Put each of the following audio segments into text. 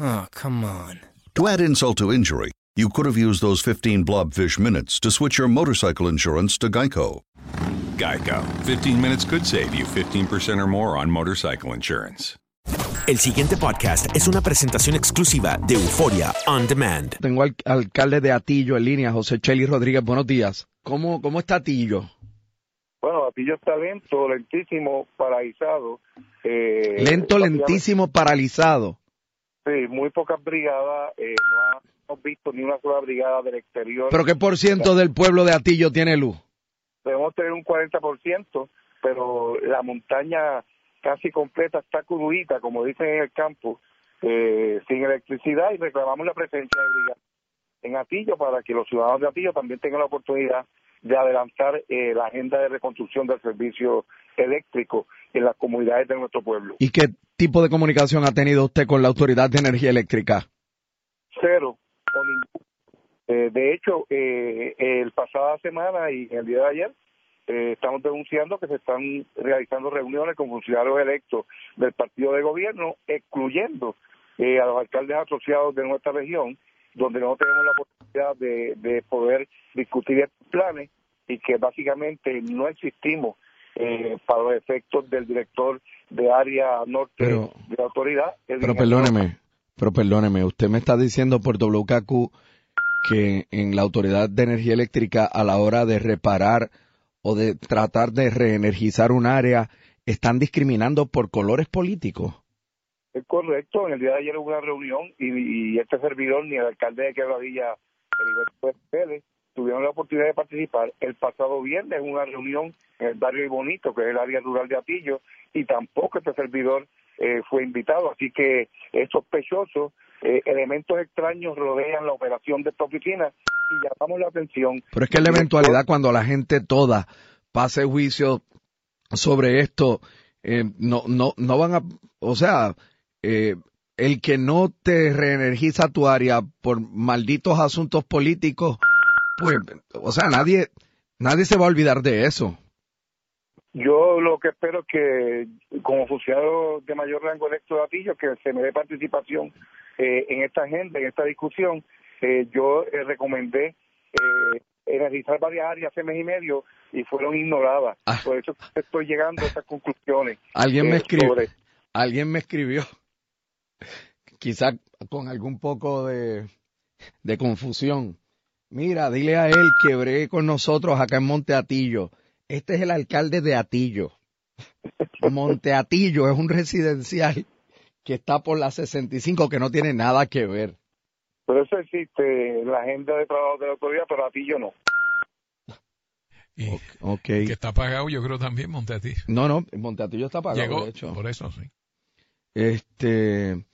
Oh, come on. To add insult to injury, you could have used those 15 blobfish minutes to switch your motorcycle insurance to Geico. Geico. 15 minutes could save you 15% or more on motorcycle insurance. El siguiente podcast es una presentación exclusiva de Euforia On Demand. Tengo al alcalde de Atillo en línea, José Cheli Rodríguez. Buenos días. ¿Cómo, cómo está Atillo? Bueno, Atillo está lento, lentísimo, paralizado. Eh, Lento, lentísimo, paralizado. Sí, muy pocas brigadas. Eh, no hemos visto ni una sola brigada del exterior. ¿Pero qué por ciento del pueblo de Atillo tiene luz? Debemos tener un 40%, pero la montaña casi completa está crudita, como dicen en el campo, eh, sin electricidad y reclamamos la presencia de brigadas en Atillo para que los ciudadanos de Atillo también tengan la oportunidad de adelantar eh, la agenda de reconstrucción del servicio eléctrico en las comunidades de nuestro pueblo. ¿Y qué tipo de comunicación ha tenido usted con la Autoridad de Energía Eléctrica? cero. Eh, de hecho, eh, el pasada semana y el día de ayer eh, estamos denunciando que se están realizando reuniones con funcionarios electos del partido de gobierno, excluyendo eh, a los alcaldes asociados de nuestra región, donde no tenemos la oportunidad de, de poder discutir estos planes y que básicamente no existimos eh, para los efectos del director de área norte Pero- de la autoridad. Pero perdóneme, pero perdóneme, usted me está diciendo por WKQ que en la Autoridad de Energía Eléctrica a la hora de reparar o de tratar de reenergizar un área están discriminando por colores políticos. Es correcto, en el día de ayer hubo una reunión y, y este servidor ni el alcalde de Quebradilla, Heriberto Pérez, tuvieron la oportunidad de participar el pasado viernes en una reunión en el barrio Bonito, que es el área rural de Atillo, y tampoco este servidor eh, fue invitado, así que es sospechoso, eh, elementos extraños rodean la operación de esta oficina y llamamos la atención. Pero es que la eventualidad cuando la gente toda pase juicio sobre esto, eh, no, no, no van a, o sea, eh, el que no te reenergiza tu área por malditos asuntos políticos, pues, o sea, nadie, nadie se va a olvidar de eso. Yo lo que espero es que, como funcionario de mayor rango electo de Atillo, que se me dé participación eh, en esta agenda, en esta discusión. Eh, yo eh, recomendé eh, energizar varias áreas hace mes y medio y fueron ignoradas. Por eso estoy llegando a estas conclusiones. Alguien me escribió, sobre- alguien me escribió, quizá con algún poco de, de confusión. Mira, dile a él que bregue con nosotros acá en Monte Atillo. Este es el alcalde de Atillo. Monteatillo es un residencial que está por la 65 que no tiene nada que ver. Pero eso existe en la agenda de trabajo de la autoridad, pero Atillo no. Y Ok. que está pagado, yo creo también, Monteatillo. No, no, Monteatillo está pagado, Llegó, de hecho. por eso, sí. Este,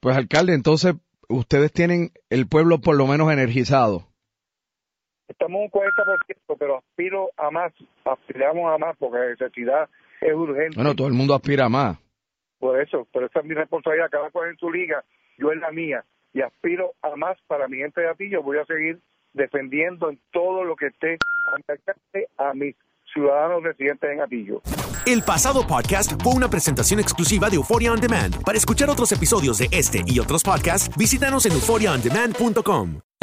pues alcalde, entonces ustedes tienen el pueblo por lo menos energizado. Estamos un 40%, pero aspiro a más, aspiramos a más porque la necesidad es urgente. Bueno, todo el mundo aspira a más. Por eso, pero esa es mi responsabilidad, cada cual en su liga, yo en la mía, y aspiro a más para mi gente de Atillo, voy a seguir defendiendo en todo lo que esté a mi alcance a mis ciudadanos residentes en Atillo. El pasado podcast fue una presentación exclusiva de Euphoria On Demand. Para escuchar otros episodios de este y otros podcasts, visítanos en euphoriaondemand.com.